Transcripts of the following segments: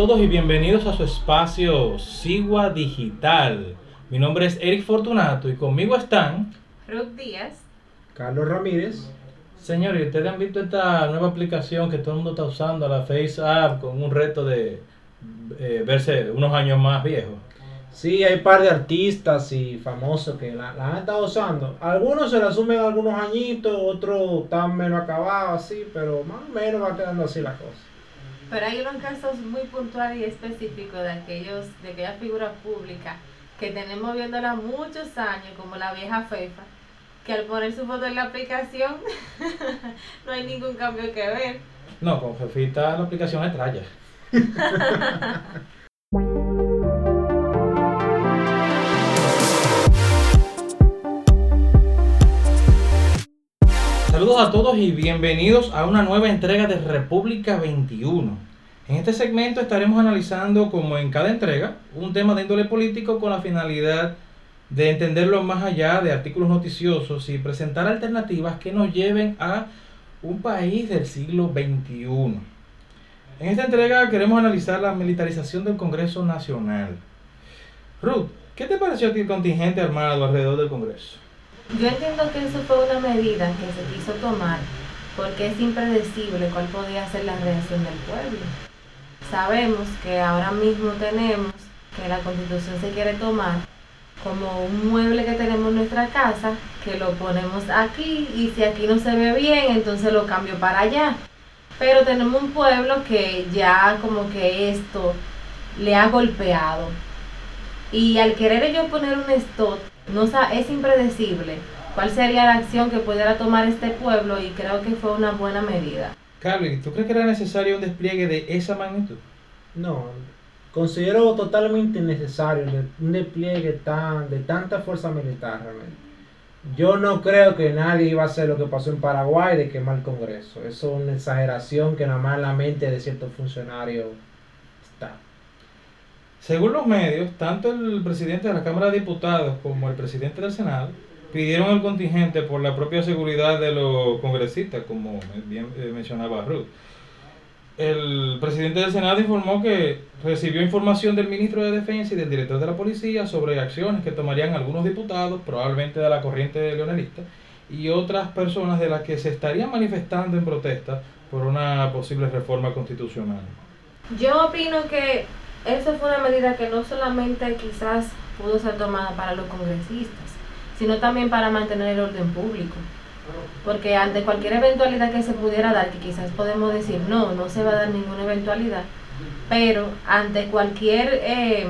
todos y bienvenidos a su espacio Sigua Digital. Mi nombre es Eric Fortunato y conmigo están Ruth Díaz. Carlos Ramírez. Señores, ¿ustedes han visto esta nueva aplicación que todo el mundo está usando, la Face App, con un reto de eh, verse unos años más viejo? Sí, hay un par de artistas y famosos que la, la han estado usando. Algunos se la asumen algunos añitos, otros están menos acabados, así, pero más o menos va quedando así la cosa. Pero hay unos casos muy puntuales y específicos de aquellos, de aquellas figuras públicas que tenemos viéndola muchos años, como la vieja Fefa, que al poner su foto en la aplicación no hay ningún cambio que ver. No, con Fefita la aplicación es traya. Saludos a todos y bienvenidos a una nueva entrega de República 21. En este segmento estaremos analizando, como en cada entrega, un tema de índole político con la finalidad de entenderlo más allá de artículos noticiosos y presentar alternativas que nos lleven a un país del siglo XXI. En esta entrega queremos analizar la militarización del Congreso Nacional. Ruth, ¿qué te pareció a ti el contingente armado alrededor del Congreso? Yo entiendo que eso fue una medida que se quiso tomar porque es impredecible cuál podía ser la reacción del pueblo. Sabemos que ahora mismo tenemos que la constitución se quiere tomar como un mueble que tenemos en nuestra casa, que lo ponemos aquí y si aquí no se ve bien, entonces lo cambio para allá. Pero tenemos un pueblo que ya como que esto le ha golpeado. Y al querer ellos poner un stop, no es impredecible cuál sería la acción que pudiera tomar este pueblo y creo que fue una buena medida. Carly, ¿tú crees que era necesario un despliegue de esa magnitud? No, considero totalmente innecesario un despliegue tan, de tanta fuerza militar realmente. Yo no creo que nadie iba a hacer lo que pasó en Paraguay de quemar el Congreso. Eso es una exageración que nada más en la mente de ciertos funcionarios está. Según los medios, tanto el presidente de la Cámara de Diputados como el presidente del Senado pidieron el contingente por la propia seguridad de los congresistas, como bien eh, mencionaba Ruth. El presidente del Senado informó que recibió información del ministro de Defensa y del director de la policía sobre acciones que tomarían algunos diputados, probablemente de la corriente leonelista, y otras personas de las que se estarían manifestando en protesta por una posible reforma constitucional. Yo opino que esa fue una medida que no solamente quizás pudo ser tomada para los congresistas, sino también para mantener el orden público. Porque ante cualquier eventualidad que se pudiera dar, que quizás podemos decir, no, no se va a dar ninguna eventualidad, pero ante cualquier eh,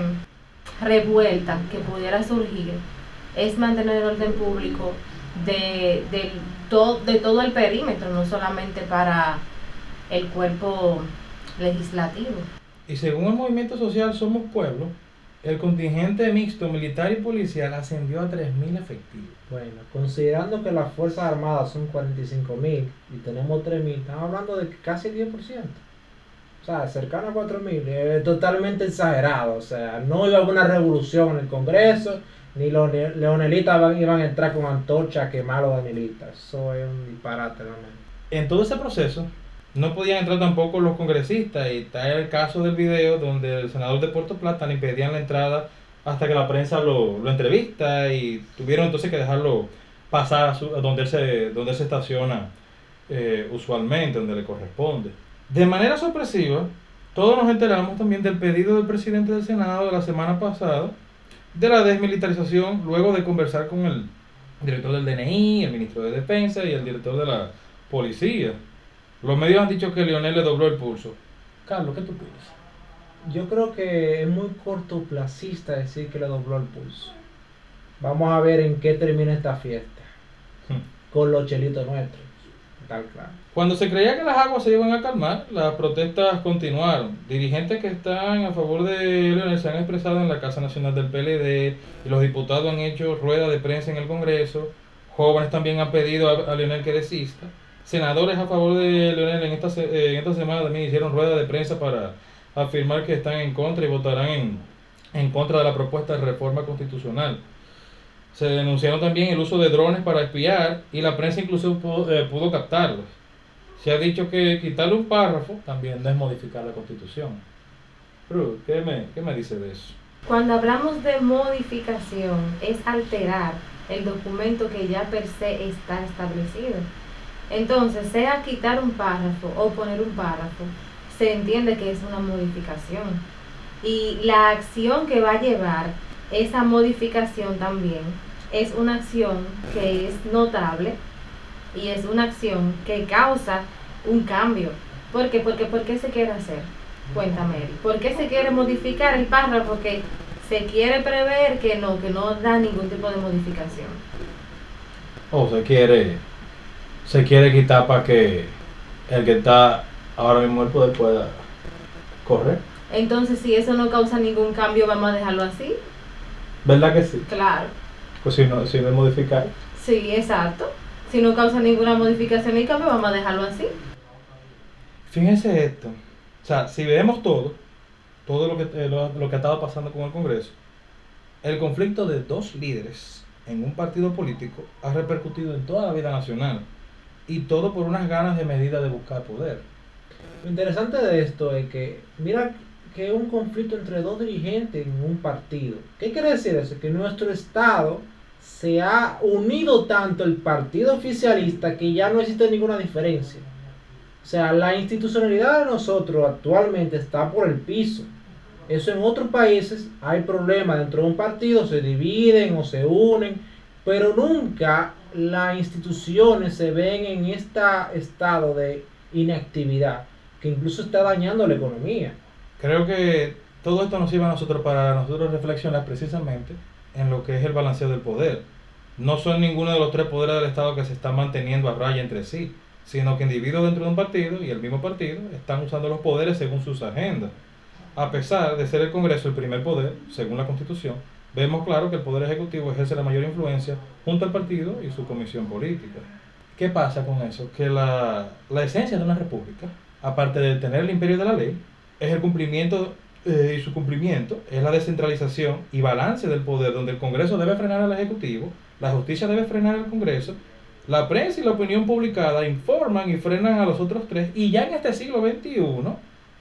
revuelta que pudiera surgir, es mantener el orden público de, del to- de todo el perímetro, no solamente para el cuerpo legislativo. Y según el movimiento social Somos Pueblo, el contingente mixto militar y policial ascendió a 3.000 efectivos. Bueno, considerando que las Fuerzas Armadas son 45 mil y tenemos 3 mil, estamos hablando de casi el 10%. O sea, cercano a 4 mil, es totalmente exagerado. O sea, no iba a haber una revolución en el Congreso, ni los ne- leonelitas iban a entrar con antorcha a quemar a los danielitas. Eso es un disparate realmente. En todo ese proceso, no podían entrar tampoco los congresistas y está el caso del video donde el senador de Puerto Plata le impedían la entrada hasta que la prensa lo, lo entrevista y tuvieron entonces que dejarlo pasar a, su- a donde, él se, donde él se estaciona eh, usualmente, donde le corresponde. De manera sorpresiva, todos nos enteramos también del pedido del presidente del Senado de la semana pasada de la desmilitarización luego de conversar con el director del DNI, el ministro de Defensa y el director de la policía. Los medios han dicho que Lionel le dobló el pulso. Carlos, ¿qué tú piensas? Yo creo que es muy cortoplacista decir que le dobló el pulso. Vamos a ver en qué termina esta fiesta. Con los chelitos nuestros. Tal claro. Cuando se creía que las aguas se iban a calmar, las protestas continuaron. Dirigentes que están a favor de Leonel se han expresado en la Casa Nacional del PLD y los diputados han hecho rueda de prensa en el Congreso. Jóvenes también han pedido a, a Leonel que desista. Senadores a favor de Leonel en esta, eh, en esta semana también hicieron rueda de prensa para afirmar que están en contra y votarán en, en contra de la propuesta de reforma constitucional. Se denunciaron también el uso de drones para espiar y la prensa incluso pudo, eh, pudo captarlos. Se ha dicho que quitarle un párrafo también es modificar la constitución. Ruth, ¿qué me, ¿qué me dice de eso? Cuando hablamos de modificación, es alterar el documento que ya per se está establecido. Entonces, sea quitar un párrafo o poner un párrafo, se entiende que es una modificación. Y la acción que va a llevar esa modificación también es una acción que es notable y es una acción que causa un cambio. ¿Por qué? Porque ¿por qué se quiere hacer? Cuéntame, Eri. ¿por qué se quiere modificar el párrafo que se quiere prever que no, que no da ningún tipo de modificación? O se quiere, se quiere quitar para que el que está ahora mismo el poder pueda correr. Entonces, si eso no causa ningún cambio, vamos a dejarlo así. ¿Verdad que sí? Claro. Pues si no, si no es modificar. Sí, exacto. Si no causa ninguna modificación ni cambio, vamos a dejarlo así. Fíjense esto. O sea, si vemos todo, todo lo que, eh, lo, lo que ha estado pasando con el Congreso, el conflicto de dos líderes en un partido político ha repercutido en toda la vida nacional. Y todo por unas ganas de medida de buscar poder. Lo interesante de esto es que, mira que es un conflicto entre dos dirigentes en un partido. ¿Qué quiere decir eso? Que nuestro Estado se ha unido tanto el partido oficialista que ya no existe ninguna diferencia. O sea, la institucionalidad de nosotros actualmente está por el piso. Eso en otros países hay problemas dentro de un partido, se dividen o se unen, pero nunca las instituciones se ven en este estado de inactividad que incluso está dañando la economía. Creo que todo esto nos sirve a nosotros para nosotros reflexionar precisamente en lo que es el balanceo del poder. No son ninguno de los tres poderes del Estado que se están manteniendo a raya entre sí, sino que individuos dentro de un partido y el mismo partido están usando los poderes según sus agendas. A pesar de ser el Congreso el primer poder, según la Constitución, vemos claro que el Poder Ejecutivo ejerce la mayor influencia junto al partido y su comisión política. ¿Qué pasa con eso? Que la, la esencia de una república, aparte de tener el imperio de la ley, es el cumplimiento eh, y su cumplimiento es la descentralización y balance del poder, donde el Congreso debe frenar al Ejecutivo, la justicia debe frenar al Congreso, la prensa y la opinión publicada informan y frenan a los otros tres, y ya en este siglo XXI,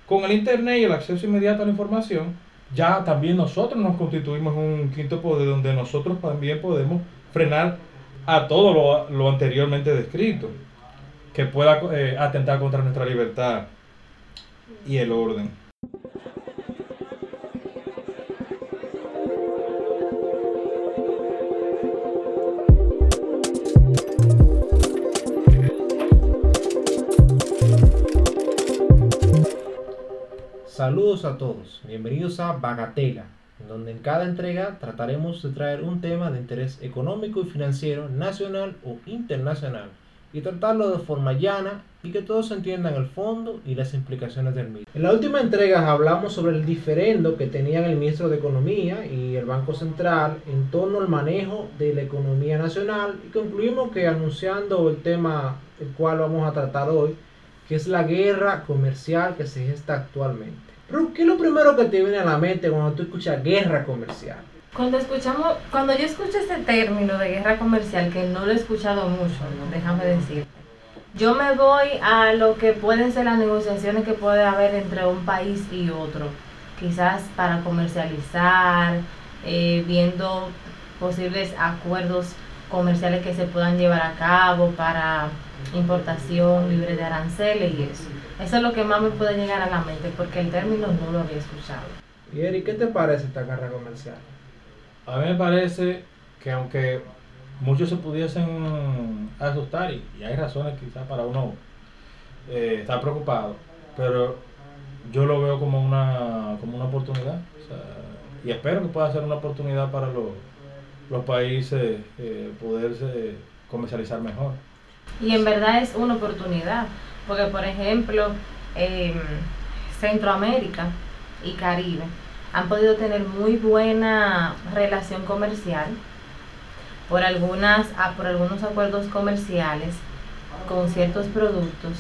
con el Internet y el acceso inmediato a la información, ya también nosotros nos constituimos un quinto poder donde nosotros también podemos frenar a todo lo, lo anteriormente descrito, que pueda eh, atentar contra nuestra libertad y el orden. Saludos a todos, bienvenidos a Bagatela, donde en cada entrega trataremos de traer un tema de interés económico y financiero nacional o internacional y tratarlo de forma llana y que todos entiendan el fondo y las implicaciones del mismo. En la última entrega hablamos sobre el diferendo que tenían el ministro de Economía y el Banco Central en torno al manejo de la economía nacional y concluimos que anunciando el tema el cual vamos a tratar hoy, que es la guerra comercial que se gesta actualmente. Pero, ¿qué es lo primero que te viene a la mente cuando tú escuchas guerra comercial? Cuando escuchamos, cuando yo escucho este término de guerra comercial, que no lo he escuchado mucho, ¿no? déjame decirte, yo me voy a lo que pueden ser las negociaciones que puede haber entre un país y otro, quizás para comercializar, eh, viendo posibles acuerdos comerciales que se puedan llevar a cabo para importación libre de aranceles y eso. Eso es lo que más me puede llegar a la mente porque el término no lo había escuchado. Y Eric, ¿qué te parece esta guerra comercial? A mí me parece que aunque muchos se pudiesen asustar, y, y hay razones quizás para uno eh, estar preocupado, pero yo lo veo como una, como una oportunidad. o sea, y espero que pueda ser una oportunidad para los, los países eh, poderse comercializar mejor. Y en verdad es una oportunidad, porque por ejemplo, em, Centroamérica y Caribe han podido tener muy buena relación comercial por algunas ah, por algunos acuerdos comerciales con ciertos productos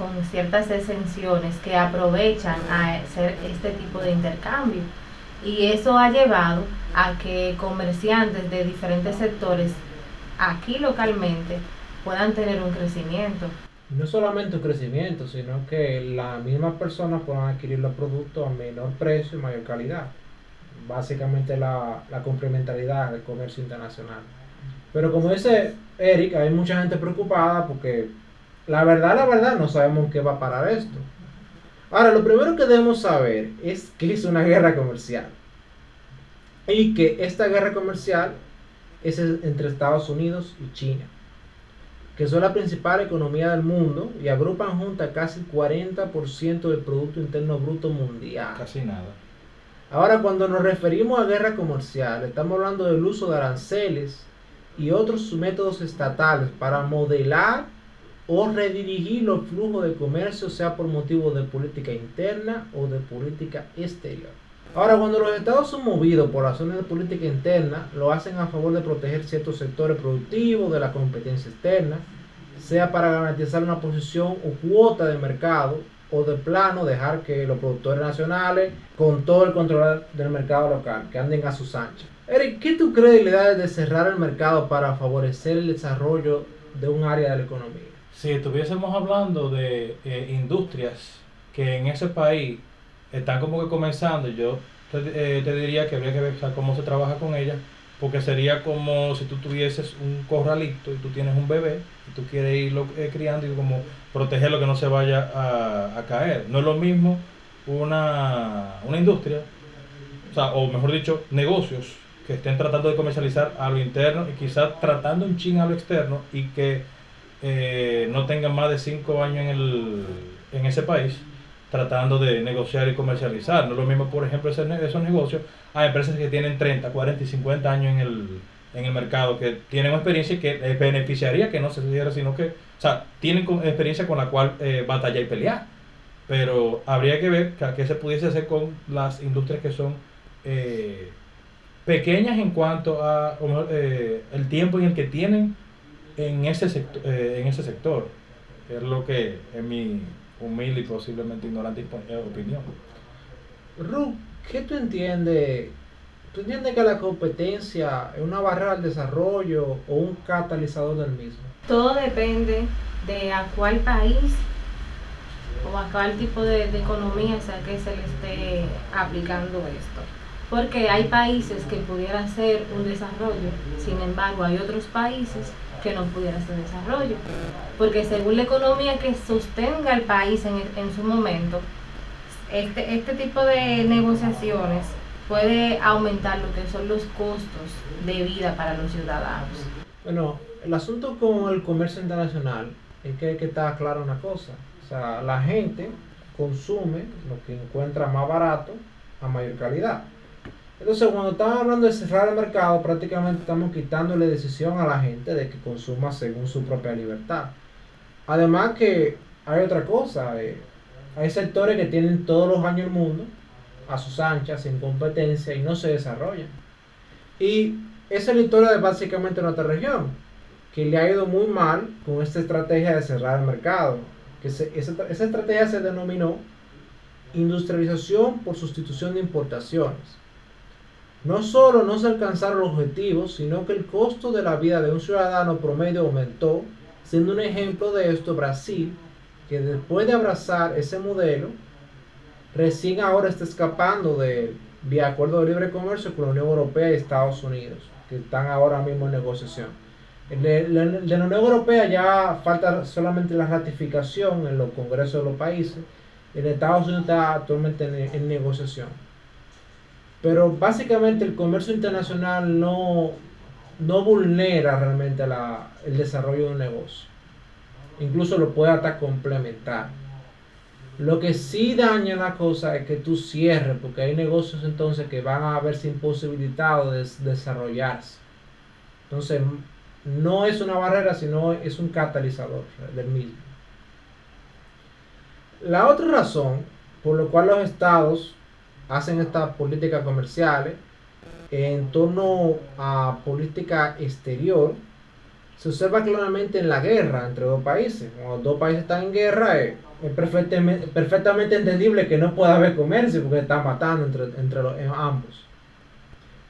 con ciertas exenciones que aprovechan a hacer este tipo de intercambio. Y eso ha llevado a que comerciantes de diferentes sectores aquí localmente puedan tener un crecimiento. no solamente un crecimiento, sino que las mismas personas puedan adquirir los productos a menor precio y mayor calidad. Básicamente la, la complementariedad del comercio internacional. Pero como dice Eric, hay mucha gente preocupada porque la verdad, la verdad, no sabemos qué va a parar esto. Ahora, lo primero que debemos saber es que es una guerra comercial. Y que esta guerra comercial es entre Estados Unidos y China, que son la principal economía del mundo y agrupan juntas casi el 40% del Producto Interno Bruto Mundial. Casi nada. Ahora, cuando nos referimos a guerra comercial, estamos hablando del uso de aranceles y otros métodos estatales para modelar o redirigir los flujos de comercio, sea por motivo de política interna o de política exterior. Ahora, cuando los estados son movidos por razones de política interna, lo hacen a favor de proteger ciertos sectores productivos de la competencia externa, sea para garantizar una posición o cuota de mercado o de plano dejar que los productores nacionales con todo el control del mercado local, que anden a sus anchas. Eric, ¿qué tú idea de cerrar el mercado para favorecer el desarrollo de un área de la economía? Si estuviésemos hablando de eh, industrias que en ese país están como que comenzando, yo te, eh, te diría que habría que ver cómo se trabaja con ellas, porque sería como si tú tuvieses un corralito y tú tienes un bebé y tú quieres irlo eh, criando y como protegerlo que no se vaya a, a caer. No es lo mismo una, una industria, o, sea, o mejor dicho, negocios que estén tratando de comercializar a lo interno y quizás tratando un ching a lo externo y que eh, no tengan más de 5 años en, el, en ese país tratando de negociar y comercializar. No es lo mismo, por ejemplo, ese, esos negocios a empresas que tienen 30, 40 y 50 años en el, en el mercado, que tienen experiencia y que les beneficiaría que no se cierre, sino que, o sea, tienen experiencia con la cual eh, batallar y pelear. Pero habría que ver qué se pudiese hacer con las industrias que son eh, pequeñas en cuanto a eh, el tiempo en el que tienen en ese sector, en ese sector. Es lo que en mi humilde y posiblemente ignorante opinión. Ru, ¿qué tú entiendes? ¿Tú entiendes que la competencia es una barrera al desarrollo o un catalizador del mismo? Todo depende de a cuál país o a cuál tipo de, economía sea que se le esté aplicando esto. Porque hay países que pudiera ser un desarrollo, sin embargo hay otros países que no pudiera ser desarrollo. Porque según la economía que sostenga el país en, en su momento, este, este tipo de negociaciones puede aumentar lo que son los costos de vida para los ciudadanos. Bueno, el asunto con el comercio internacional es que hay que estar claro una cosa. O sea, la gente consume lo que encuentra más barato a mayor calidad. Entonces, cuando estamos hablando de cerrar el mercado, prácticamente estamos quitándole decisión a la gente de que consuma según su propia libertad. Además que hay otra cosa, eh, hay sectores que tienen todos los años el mundo a sus anchas, sin competencia y no se desarrollan. Y esa es la historia de básicamente nuestra región, que le ha ido muy mal con esta estrategia de cerrar el mercado. Que esa, esa estrategia se denominó industrialización por sustitución de importaciones. No solo no se alcanzaron los objetivos, sino que el costo de la vida de un ciudadano promedio aumentó, siendo un ejemplo de esto Brasil, que después de abrazar ese modelo, recién ahora está escapando de acuerdo de libre comercio con la Unión Europea y Estados Unidos, que están ahora mismo en negociación. La Unión Europea ya falta solamente la ratificación en los congresos de los países. En Estados Unidos está actualmente en negociación. Pero básicamente el comercio internacional no, no vulnera realmente el desarrollo de un negocio. Incluso lo puede hasta complementar. Lo que sí daña la cosa es que tú cierres, porque hay negocios entonces que van a verse imposibilitados de desarrollarse. Entonces, no es una barrera, sino es un catalizador del mismo. La otra razón por la cual los estados hacen estas políticas comerciales en torno a política exterior se observa claramente en la guerra entre dos países. Cuando dos países están en guerra es, perfectamente, perfectamente, entendible que no pueda haber comercio porque están matando entre, entre los, ambos.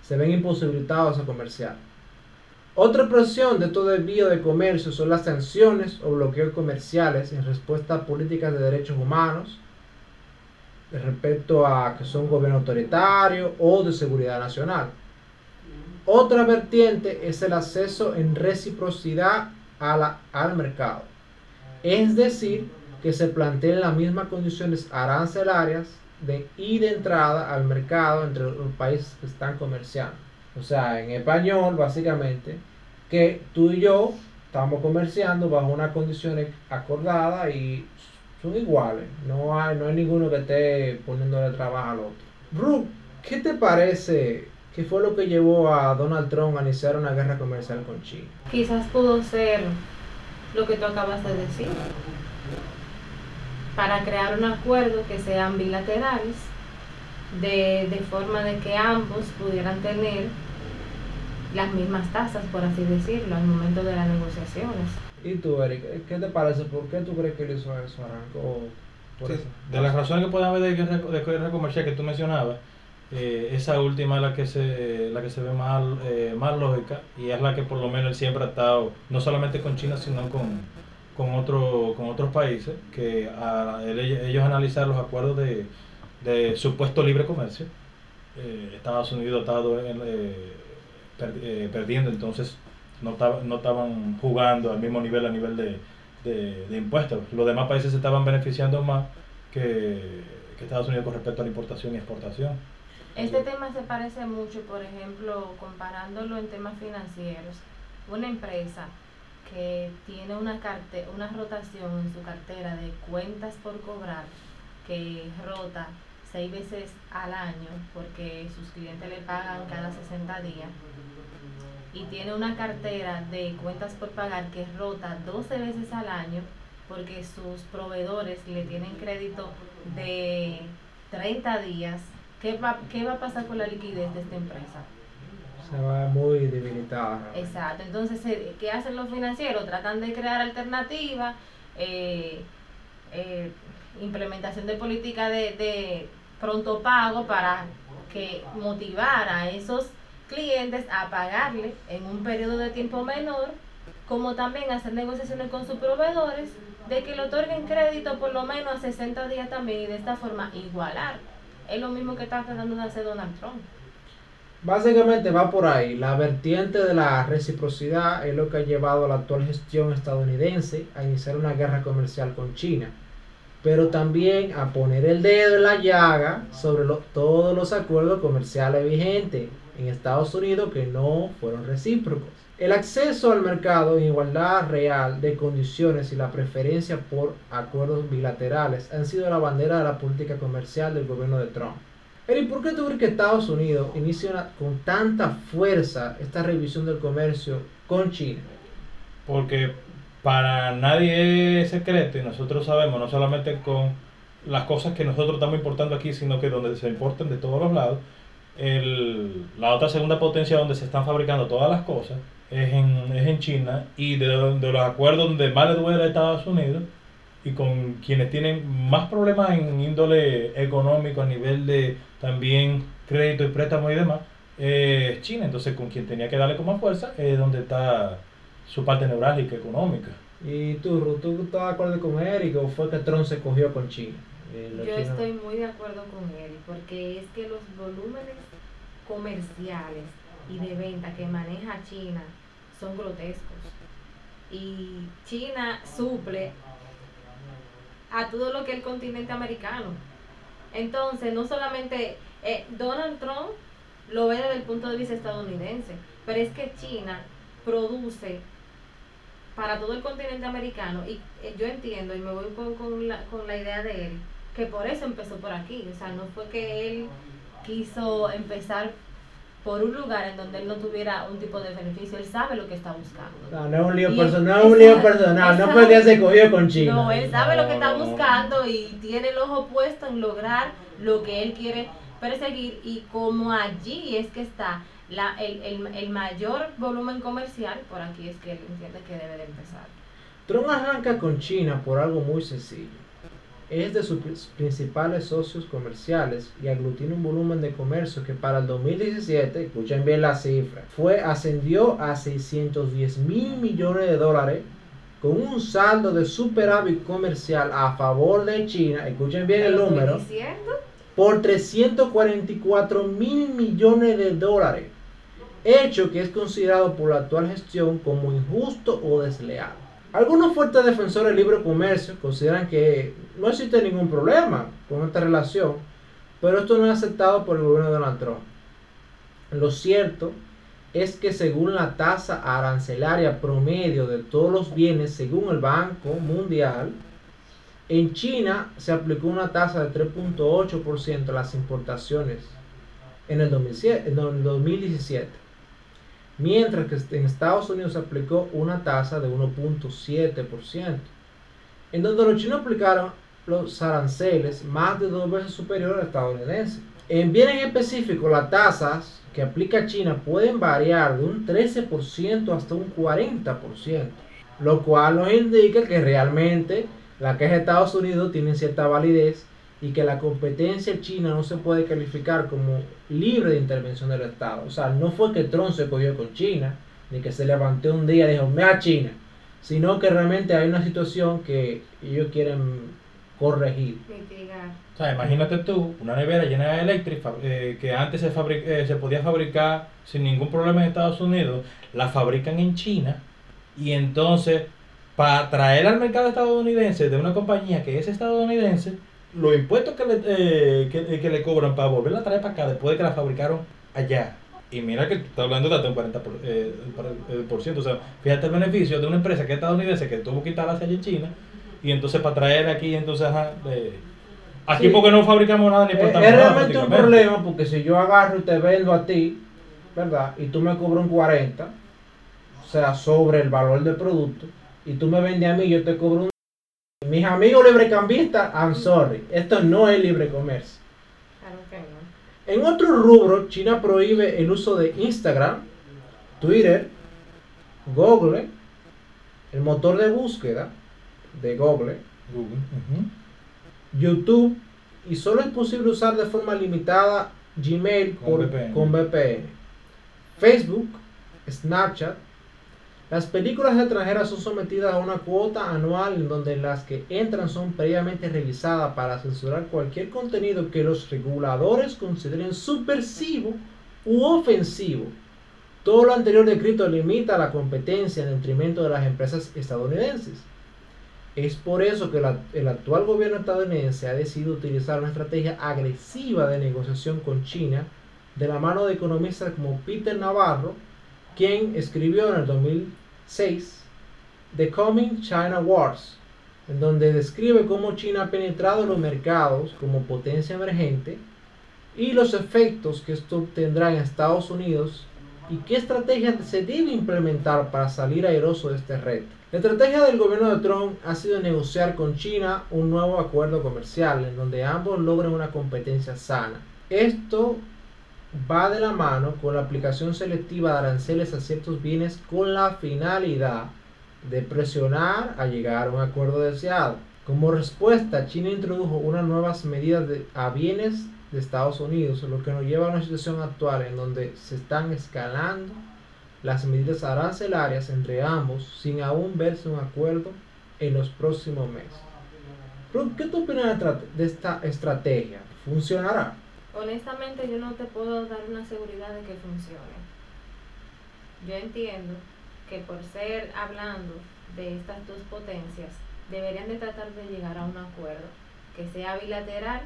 Se ven imposibilitados a comerciar. Otra expresión de todo desvío de comercio son las sanciones o bloqueos comerciales en respuesta a políticas de derechos humanos, respecto a que son gobierno autoritario o de seguridad nacional. Otra vertiente es el acceso en reciprocidad a al mercado, es decir, que se planteen las mismas condiciones arancelarias de, y de entrada al mercado entre los países que están comerciando. O sea, en español, básicamente, que tú y yo estamos comerciando bajo unas condiciones acordadas y son iguales. No hay, no hay ninguno que esté poniéndole trabajo al otro. Ru, ¿qué te parece? ¿Qué fue lo que llevó a Donald Trump a iniciar una guerra comercial con China? Quizás pudo ser lo que tú acabas de decir, para crear un acuerdo que sean bilaterales, de, de forma de que ambos pudieran tener las mismas tasas, por así decirlo, al momento de las negociaciones. ¿Y tú, Eric? ¿Qué te parece? ¿Por qué tú crees que él hizo eso, Aranco? Por Sí, eso. De las razones que puede haber de guerra, de guerra comercial que tú mencionabas, eh, esa última es la que se, la que se ve más, eh, más lógica y es la que por lo menos él siempre ha estado, no solamente con China, sino con, con, otro, con otros países, que a, él- ellos analizaron los acuerdos de, de supuesto libre comercio. Eh, Estados Unidos ha estado en, eh, per- eh, perdiendo, entonces no, no estaban jugando al mismo nivel a nivel de, de, de impuestos. Los demás países se estaban beneficiando más que, que Estados Unidos con respecto a la importación y exportación. Este tema se parece mucho, por ejemplo, comparándolo en temas financieros. Una empresa que tiene una, carte una rotación en su cartera de cuentas por cobrar, que rota seis veces al año porque sus clientes le pagan cada 60 días, y tiene una cartera de cuentas por pagar que rota 12 veces al año porque sus proveedores le tienen crédito de 30 días, ¿qué va, qué va a pasar con la liquidez de esta empresa? Se va muy debilitada. Exacto, entonces, eh, ¿qué hacen los financieros? Tratan de crear alternativas, eh, eh, implementación de política de, de pronto pago para que motivar a esos clientes a pagarle en un periodo de tiempo menor, como también hacer negociaciones con sus proveedores de que le otorguen crédito por lo menos a 60 días también y de esta forma igualar. Es lo mismo que está tratando de hacer Donald Trump. Básicamente va por ahí. La vertiente de la reciprocidad es lo que ha llevado a la actual gestión estadounidense a iniciar una guerra comercial con China, pero también a poner el dedo en la llaga sobre todos los acuerdos comerciales vigentes en Estados Unidos que no fueron recíprocos. El acceso al mercado en igualdad real de condiciones y la preferencia por acuerdos bilaterales han sido la bandera de la política comercial del gobierno de Trump. Eri, ¿por qué crees que Estados Unidos inicia con tanta fuerza esta revisión del comercio con China? Porque para nadie es secreto y nosotros sabemos, no solamente con las cosas que nosotros estamos importando aquí, sino que donde se importan de todos los lados, el- la otra segunda potencia donde se están fabricando todas las cosas es en, es en China y de, de los acuerdos donde más le duele a Estados Unidos y con quienes tienen más problemas en índole económico a nivel de también crédito y préstamo y demás, eh, es China. Entonces con quien tenía que darle con más fuerza es donde está su parte neurálgica económica. ¿Y tú, tú estás de acuerdo con Eric o fue que Trump se cogió con China? Eh, Yo estoy muy de acuerdo con él, porque es que los volúmenes comerciales y de venta que maneja China son grotescos. Y China suple a todo lo que es el continente americano. Entonces, no solamente eh, Donald Trump lo ve desde el punto de vista estadounidense, pero es que China produce para todo el continente americano y eh, yo entiendo y me voy con, con, la, con la idea de él que por eso empezó por aquí, o sea, no fue que él quiso empezar por un lugar en donde él no tuviera un tipo de beneficio, él sabe lo que está buscando. No, no es un lío él- no es un lío personal, no fue que se cogió con China. No, él sabe lo que está No, no, no. buscando y tiene el ojo puesto en lograr lo que él quiere perseguir y como allí es que está la, el, el, el mayor volumen comercial, por aquí es que él entiende que debe de empezar. Trump arranca con China por algo muy sencillo. Es de sus principales socios comerciales y aglutina un volumen de comercio que para el 2017, escuchen bien la cifra, fue ascendió a 610 mil millones de dólares con un saldo de superávit comercial a favor de China, escuchen bien el número, por 344 mil millones de dólares, hecho que es considerado por la actual gestión como injusto o desleal. Algunos fuertes defensores del libre comercio consideran que no existe ningún problema con esta relación, pero esto no es aceptado por el gobierno de Donald Trump. Lo cierto es que según la tasa arancelaria promedio de todos los bienes, según el Banco Mundial, en China se aplicó una tasa de 3.8% a las importaciones en el, 2017, mientras que en Estados Unidos se aplicó una tasa de 1.7%, en donde los chinos aplicaron los aranceles más de dos veces superiores al estadounidense. En bienes específicos, las tasas que aplica China pueden variar de un 13% hasta un 40%, lo cual nos indica que realmente la queja de Estados Unidos tiene cierta validez y que la competencia china no se puede calificar como libre de intervención del Estado. O sea, no fue que Trump se cogió con China, ni que se levantó un día y dijo, me a China, sino que realmente hay una situación que ellos quieren corregir. O sea, imagínate tú, una nevera llena de eléctrica eh, que antes se, eh, se podía fabricar sin ningún problema en Estados Unidos, la fabrican en China y entonces para traer al mercado estadounidense de una compañía que es estadounidense, los impuestos que le, eh, que, le cobran para volverla a traer para acá después de que la fabricaron allá. Y mira que está hablando de hasta un 40%, por, por ciento. O sea, fíjate el beneficio de una empresa que es estadounidense que tuvo que instalarse allá en China y entonces para traer aquí, entonces, aquí porque no fabricamos nada ni importamos Es realmente un problema porque si yo agarro y te vendo a ti, ¿verdad? Y tú me cobras un 40, o sea, sobre el valor del producto, y tú me vendes a mí, yo te cobro un... Mis amigos librecambistas, I'm sorry, esto no es libre comercio. En otro rubro, China prohíbe el uso de Instagram, Twitter, Google, el motor de búsqueda, de Google, YouTube, y solo es posible usar de forma limitada Gmail con, VPN. Facebook, Snapchat. Las películas extranjeras son sometidas a una cuota anual en donde las que entran son previamente revisadas para censurar cualquier contenido que los reguladores consideren subversivo u ofensivo. Todo lo anterior descrito limita la competencia en detrimento de las empresas estadounidenses. Es por eso que el actual gobierno estadounidense ha decidido utilizar una estrategia agresiva de negociación con China de la mano de economistas como Peter Navarro, quien escribió en el 2006 The Coming China Wars, en donde describe cómo China ha penetrado los mercados como potencia emergente y los efectos que esto tendrá en Estados Unidos y qué estrategia se debe implementar para salir airoso de este reto. La estrategia del gobierno de Trump ha sido negociar con China un nuevo acuerdo comercial en donde ambos logren una competencia sana. Esto va de la mano con la aplicación selectiva de aranceles a ciertos bienes con la finalidad de presionar a llegar a un acuerdo deseado. Como respuesta, China introdujo unas nuevas medidas a bienes de Estados Unidos, lo que nos lleva a una situación actual en donde se están escalando las medidas arancelarias entre ambos sin aún verse un acuerdo en los próximos meses. ¿Qué tú opinas de esta estrategia? ¿Funcionará? Honestamente yo no te puedo dar una seguridad de que funcione. Yo entiendo que por ser hablando de estas dos potencias, deberían de tratar de llegar a un acuerdo que sea bilateral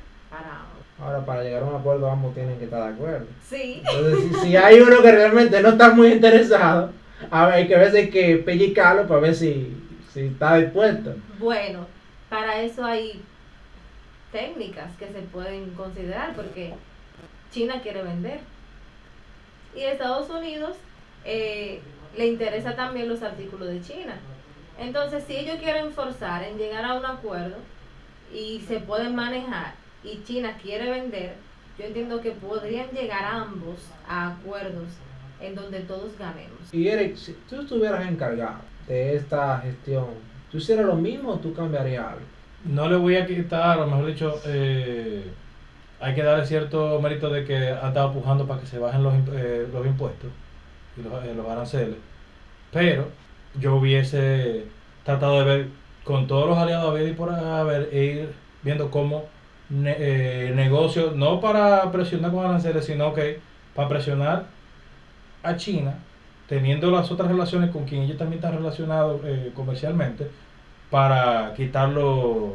Ahora, para llegar a un acuerdo, ambos tienen que estar de acuerdo. Sí. Entonces, si, hay uno que realmente no está muy interesado, a ver, hay que ver si hay que pellicarlo para ver si, si está dispuesto. Bueno, para eso hay técnicas que se pueden considerar, porque China quiere vender. Y Estados Unidos eh, le interesa también los artículos de China. Entonces, si ellos quieren forzar en llegar a un acuerdo y se pueden manejar y China quiere vender, yo entiendo que podrían llegar ambos a acuerdos en donde todos ganemos. Y Eric, si tú estuvieras encargado de esta gestión, ¿tú hicieras lo mismo o tú cambiarías algo? no le voy a quitar, o mejor dicho, eh, hay que darle cierto mérito de que ha estado pujando para que se bajen los, eh, los impuestos y los, eh, los aranceles. Pero yo hubiese tratado de ver con todos los aliados a ver y por haber e ir viendo cómo ne eh, negocios, no para presionar con aranceles, sino que para presionar a China, teniendo las otras relaciones con quien ellos también están relacionados eh, comercialmente, para quitar los,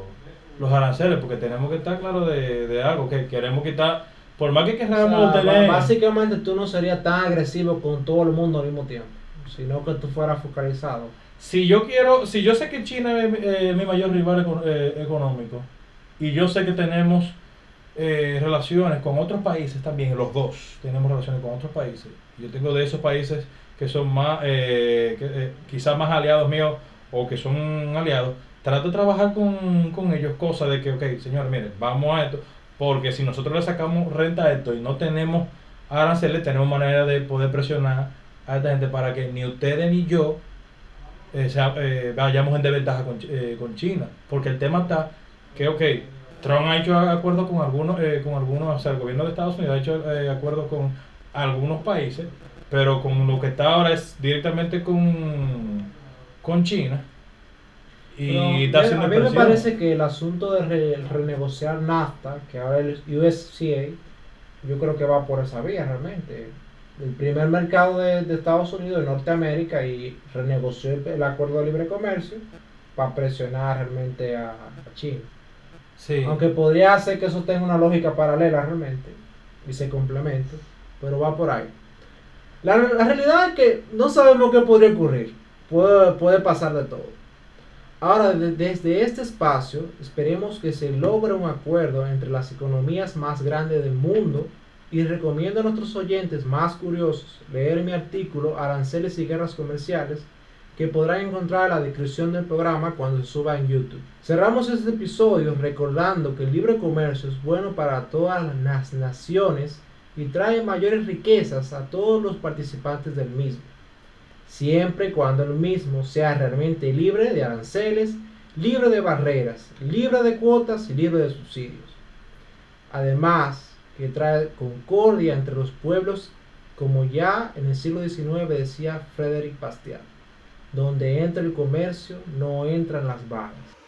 los aranceles, porque tenemos que estar claros de, de algo, que queremos quitar, por más que O queramos sea, tener... Básicamente tú no serías tan agresivo con todo el mundo al mismo tiempo, sino que tú fueras focalizado. Si yo quiero, si yo sé que China es eh, mi mayor rival eco- eh, económico y yo sé que tenemos eh, relaciones con otros países también, los dos tenemos relaciones con otros países. Yo tengo de esos países que son más, eh, eh, quizás más aliados míos o que son aliados. Trato de trabajar con, con ellos cosas de que, ok, señores, miren, vamos a esto, porque si nosotros le sacamos renta a esto y no tenemos aranceles, tenemos manera de poder presionar a esta gente para que ni ustedes ni yo eh, sea- eh, vayamos en desventaja con, eh, con China. Porque el tema está que, ok, Trump ha hecho acuerdos con algunos, eh, con algunos, o sea, el gobierno de Estados Unidos ha hecho eh, acuerdos con algunos países, pero con lo que está ahora es directamente con, con China. Y está a haciendo mí me parece que el asunto de re- renegociar NAFTA, que ahora el USCA, yo creo que va por esa vía realmente. El primer mercado de, de Estados Unidos, de Norteamérica, y renegoció el, el acuerdo de libre comercio para presionar realmente a, a China. Sí. Aunque podría hacer que eso tenga una lógica paralela realmente y se complemente, pero va por ahí. La, la realidad es que no sabemos qué podría ocurrir. Puede, puede pasar de todo. Ahora, de- desde este espacio, esperemos que se logre un acuerdo entre las economías más grandes del mundo y recomiendo a nuestros oyentes más curiosos leer mi artículo Aranceles y Guerras Comerciales que podrán encontrar en la descripción del programa cuando se suba en YouTube. Cerramos este episodio recordando que el libre comercio es bueno para todas las naciones y trae mayores riquezas a todos los participantes del mismo, siempre y cuando el mismo sea realmente libre de aranceles, libre de barreras, libre de cuotas y libre de subsidios. Además, que trae concordia entre los pueblos, como ya en el siglo XIX decía Frederick Bastiat donde entra el comercio no entran las balas.